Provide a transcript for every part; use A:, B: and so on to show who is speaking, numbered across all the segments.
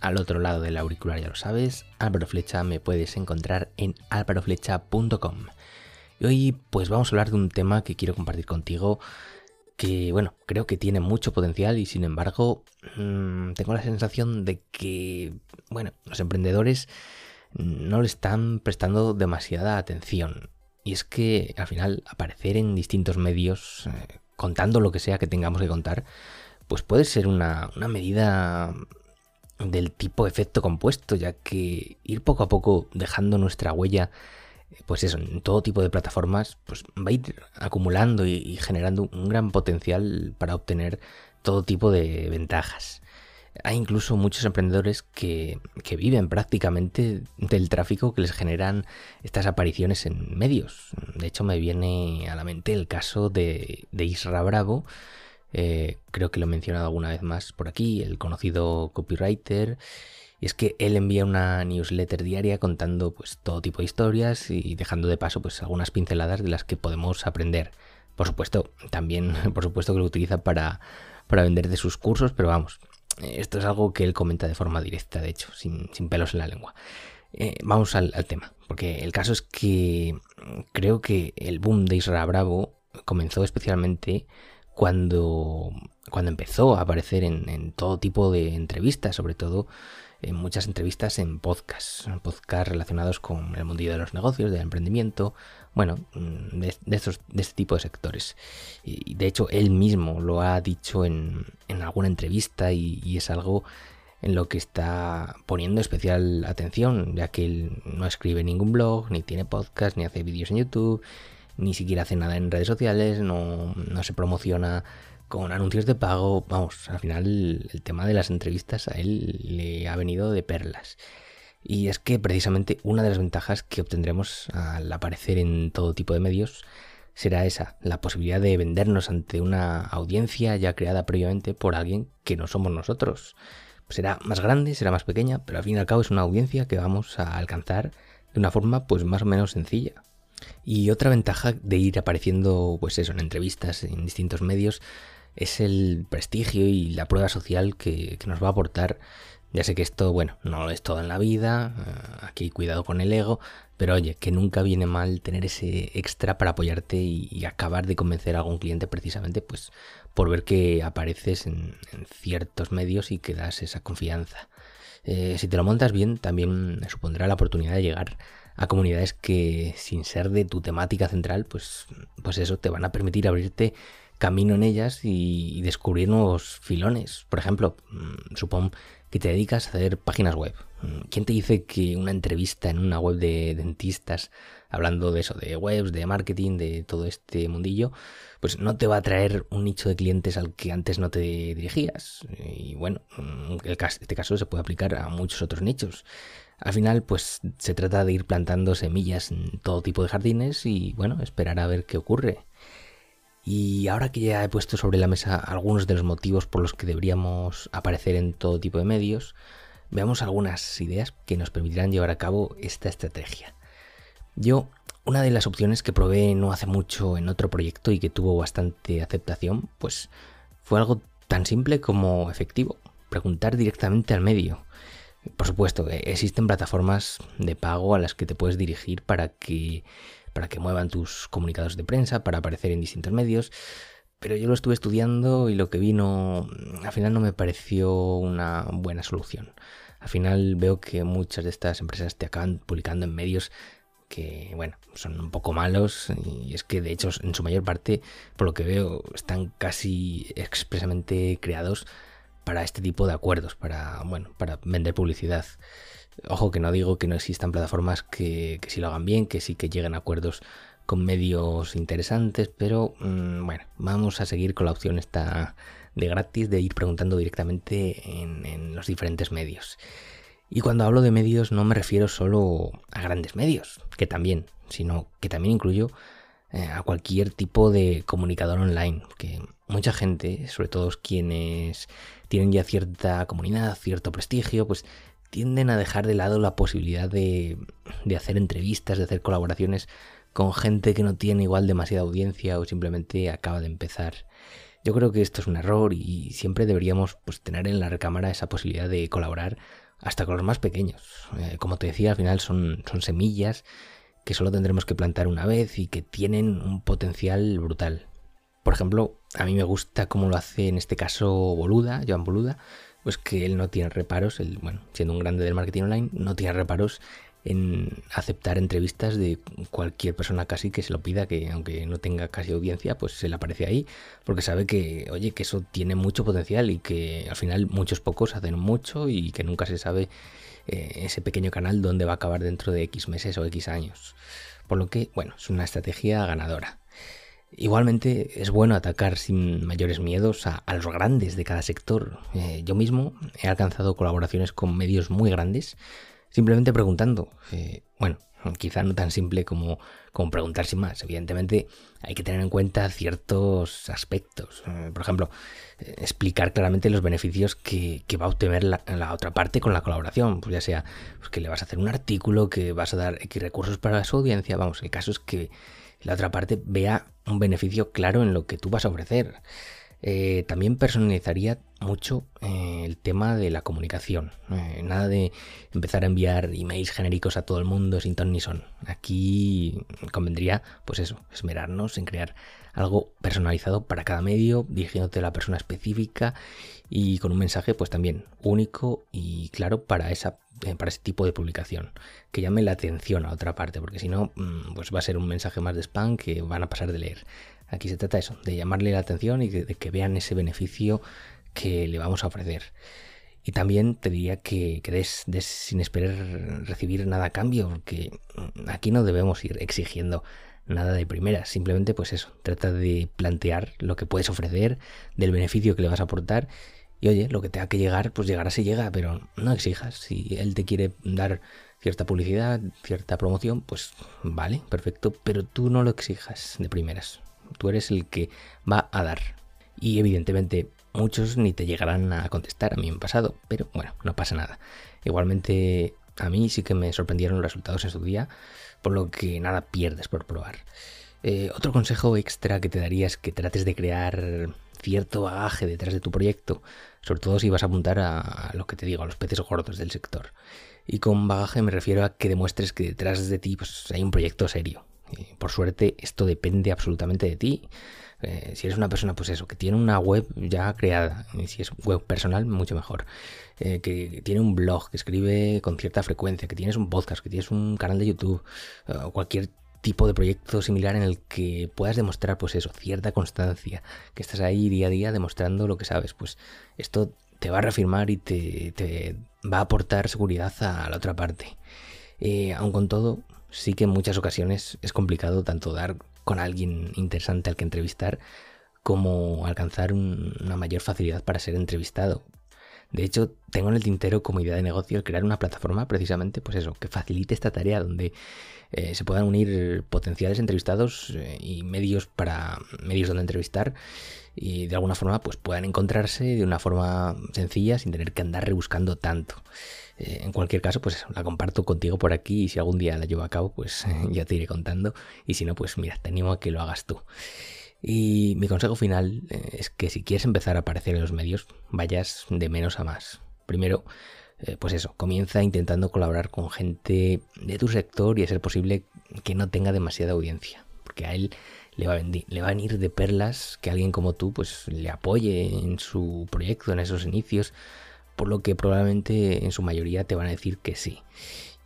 A: Al otro lado del auricular ya lo sabes, Álvaro Flecha me puedes encontrar en álvaroflecha.com. Y hoy pues vamos a hablar de un tema que quiero compartir contigo que bueno, creo que tiene mucho potencial y sin embargo mm, tengo la sensación de que, bueno, los emprendedores no le están prestando demasiada atención. Y es que al final aparecer en distintos medios, eh, contando lo que sea que tengamos que contar, pues puede ser una, una medida del tipo efecto compuesto, ya que ir poco a poco dejando nuestra huella pues eso, en todo tipo de plataformas, pues va a ir acumulando y, generando un gran potencial para obtener todo tipo de ventajas. Hay incluso muchos emprendedores que, viven prácticamente del tráfico que les generan estas apariciones en medios. De hecho, me viene a la mente el caso de, de Isra Bravo, eh, creo que lo he mencionado alguna vez más por aquí, el conocido copywriter y es que él envía una newsletter diaria contando pues todo tipo de historias y dejando de paso pues algunas pinceladas de las que podemos aprender. Por supuesto, también por supuesto que lo utiliza para, para vender de sus cursos, pero vamos, esto es algo que él comenta de forma directa, de hecho, sin, pelos en la lengua. Eh, vamos al, tema, porque el caso es que creo que el boom de Isra Bravo comenzó especialmente cuando, cuando empezó a aparecer en, en todo tipo de entrevistas, sobre todo en muchas entrevistas en podcasts, podcasts relacionados con el mundillo de los negocios, del emprendimiento, bueno, mm, de, estos, de este tipo de sectores. Y de hecho, él mismo lo ha dicho en, en alguna entrevista y, es algo en lo que está poniendo especial atención, ya que él no escribe ningún blog, ni tiene podcast, ni hace vídeos en YouTube, ni siquiera hace nada en redes sociales, no, no se promociona con anuncios de pago, vamos, al final el tema de las entrevistas a él le ha venido de perlas. Y es que precisamente una de las ventajas que obtendremos al aparecer en todo tipo de medios será esa, la posibilidad de vendernos ante una audiencia ya creada previamente por alguien que no somos nosotros. Será más grande, será más pequeña, pero al fin y al cabo es una audiencia que vamos a alcanzar de una forma pues más o menos sencilla. Y otra ventaja de ir apareciendo pues eso en entrevistas en distintos medios es el prestigio y la prueba social que, nos va a aportar. Ya sé que esto, bueno, no es todo en la vida, eh, aquí cuidado con el ego, pero oye, que nunca viene mal tener ese extra para apoyarte y, acabar de convencer a algún cliente precisamente pues por ver que apareces en, ciertos medios y que das esa confianza. Eh, si te lo montas bien, también supondrá la oportunidad de llegar a comunidades que sin ser de tu temática central, pues, pues eso, te van a permitir abrirte camino en ellas y, descubrir nuevos filones. Por ejemplo, mm, supón que te dedicas a hacer páginas web. Mm, ¿Quién te dice que una entrevista en una web de dentistas, hablando de eso, de webs, de marketing, de todo este mundillo, pues no te va a traer un nicho de clientes al que antes no te dirigías? Y bueno, mm, este caso se puede aplicar a muchos otros nichos. Al final, pues se trata de ir plantando semillas en todo tipo de jardines y bueno, esperar a ver qué ocurre. Y ahora que ya he puesto sobre la mesa algunos de los motivos por los que deberíamos aparecer en todo tipo de medios, veamos algunas ideas que nos permitirán llevar a cabo esta estrategia. Yo, una de las opciones que probé no hace mucho en otro proyecto y que tuvo bastante aceptación, pues fue algo tan simple como efectivo, preguntar directamente al medio. Por supuesto, existen plataformas de pago a las que te puedes dirigir para que para que muevan tus comunicados de prensa, para aparecer en distintos medios. Pero yo lo estuve estudiando y lo que vino al final no me pareció una buena solución. Al final veo que muchas de estas empresas te acaban publicando en medios que, bueno, son un poco malos y es que de hecho en su mayor parte, por lo que veo, están casi expresamente creados para este tipo de acuerdos, para, bueno, para vender publicidad. Ojo que no digo que no existan plataformas que, que sí lo hagan bien, que sí que lleguen a acuerdos con medios interesantes, pero mm, bueno, vamos a seguir con la opción esta de gratis de ir preguntando directamente en, los diferentes medios. Y cuando hablo de medios no me refiero solo a grandes medios, que también, sino que también incluyo eh, a cualquier tipo de comunicador online, que mucha gente, sobre todo quienes tienen ya cierta comunidad, cierto prestigio, pues tienden a dejar de lado la posibilidad de, de hacer entrevistas, de hacer colaboraciones con gente que no tiene igual demasiada audiencia o simplemente acaba de empezar. Yo creo que esto es un error y siempre deberíamos pues, tener en la recámara esa posibilidad de colaborar hasta con los más pequeños. Eh, como te decía, al final son, son semillas que solo tendremos que plantar una vez y que tienen un potencial brutal. Por ejemplo, a mí me gusta cómo lo hace en este caso Boluda, Joan Boluda, pues que él no tiene reparos, él, bueno, siendo un grande del marketing online, no tiene reparos en aceptar entrevistas de cualquier persona casi que se lo pida, que aunque no tenga casi audiencia, pues se le aparece ahí, porque sabe que, oye, que eso tiene mucho potencial y que al final muchos pocos hacen mucho y que nunca se sabe eh, ese pequeño canal dónde va a acabar dentro de X meses o X años. Por lo que, bueno, es una estrategia ganadora. Igualmente es bueno atacar sin mayores miedos a, los grandes de cada sector. Eh, yo mismo he alcanzado colaboraciones con medios muy grandes simplemente preguntando. Eh, bueno, quizá no tan simple como, como preguntar sin más. Evidentemente hay que tener en cuenta ciertos aspectos. Eh, por ejemplo, eh, explicar claramente los beneficios que, va a obtener la, otra parte con la colaboración. Pues ya sea pues que le vas a hacer un artículo, que vas a dar X recursos para su audiencia. Vamos, el caso es que la otra parte vea un beneficio claro en lo que tú vas a ofrecer. Eh, también personalizaría mucho eh, el tema de la comunicación. Eh, nada de empezar a enviar emails genéricos a todo el mundo sin ton ni son. Aquí convendría, pues eso, esmerarnos en crear algo personalizado para cada medio, dirigiéndote a la persona específica y con un mensaje, pues también único y claro para esa para ese tipo de publicación que llame la atención a otra parte porque si no mm, pues va a ser un mensaje más de spam que van a pasar de leer Aquí se trata eso, de llamarle la atención y de, que vean ese beneficio que le vamos a ofrecer. Y también te diría que, que des, sin esperar recibir nada a cambio, porque aquí no debemos ir exigiendo nada de primera, simplemente pues eso, trata de plantear lo que puedes ofrecer, del beneficio que le vas a aportar y oye, lo que tenga que llegar, pues llegará si llega, pero no exijas. Si él te quiere dar cierta publicidad, cierta promoción, pues vale, perfecto, pero tú no lo exijas de primeras tú eres el que va a dar. Y evidentemente muchos ni te llegarán a contestar, a mí ha pasado, pero bueno, no pasa nada. Igualmente a mí sí que me sorprendieron los resultados en su día, por lo que nada pierdes por probar. Eh, otro consejo extra que te daría es que trates de crear cierto bagaje detrás de tu proyecto, sobre todo si vas a apuntar a, lo que te digo, a los peces gordos del sector. Y con bagaje me refiero a que demuestres que detrás de ti pues, hay un proyecto serio, por suerte, esto depende absolutamente de ti. Eh, si eres una persona, pues eso, que tiene una web ya creada, si es web personal, mucho mejor. Eh, que tiene un blog, que escribe con cierta frecuencia, que tienes un podcast, que tienes un canal de YouTube, eh, o cualquier tipo de proyecto similar en el que puedas demostrar, pues eso, cierta constancia, que estás ahí día a día demostrando lo que sabes, pues esto te va a reafirmar y te, te va a aportar seguridad a la otra parte. aun con todo, sí que en muchas ocasiones es complicado tanto dar con alguien interesante al que entrevistar como alcanzar una mayor facilidad para ser entrevistado. De hecho, tengo en el tintero como idea de negocio crear una plataforma precisamente, pues eso, que facilite esta tarea donde eh, se puedan unir potenciales entrevistados eh, y medios para medios donde entrevistar y de alguna forma pues puedan encontrarse de una forma sencilla sin tener que andar rebuscando tanto. Eh, en cualquier caso, pues la comparto contigo por aquí y si algún día la llevo a cabo, pues ya te iré contando. Y si no, pues mira, te animo a que lo hagas tú. Y mi consejo final eh, es que si quieres empezar a aparecer en los medios, vayas de menos a más. Primero, eh, pues eso, comienza intentando colaborar con gente de tu sector y a ser posible que no tenga demasiada audiencia. Porque a él le va a, venir, a venir de perlas que alguien como tú pues le apoye en su proyecto, en esos inicios por lo que probablemente en su mayoría te van a decir que sí.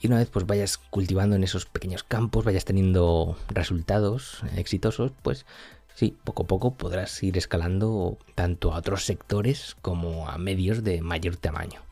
A: Y una vez pues vayas cultivando en esos pequeños campos, vayas teniendo resultados exitosos, pues sí, poco a poco podrás ir escalando tanto a otros sectores como a medios de mayor tamaño.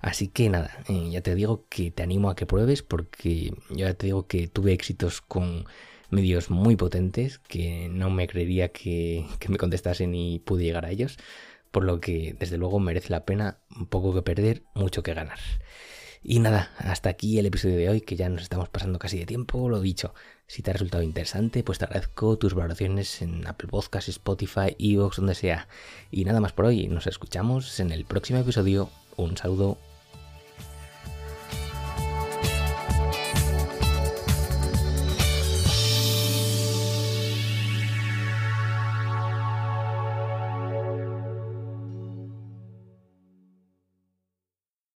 A: Así que nada, eh, ya te digo que te animo a que pruebes porque ya te digo que tuve éxitos con medios muy potentes que no me creería que, que me contestasen y pude llegar a ellos por lo que desde luego merece la pena un poco que perder, mucho que ganar. Y nada, hasta aquí el episodio de hoy, que ya nos estamos pasando casi de tiempo, lo dicho. Si te ha resultado interesante, pues te agradezco tus valoraciones en Apple Podcasts, Spotify, Evox, donde sea. Y nada más por hoy, nos escuchamos en el próximo episodio. Un saludo.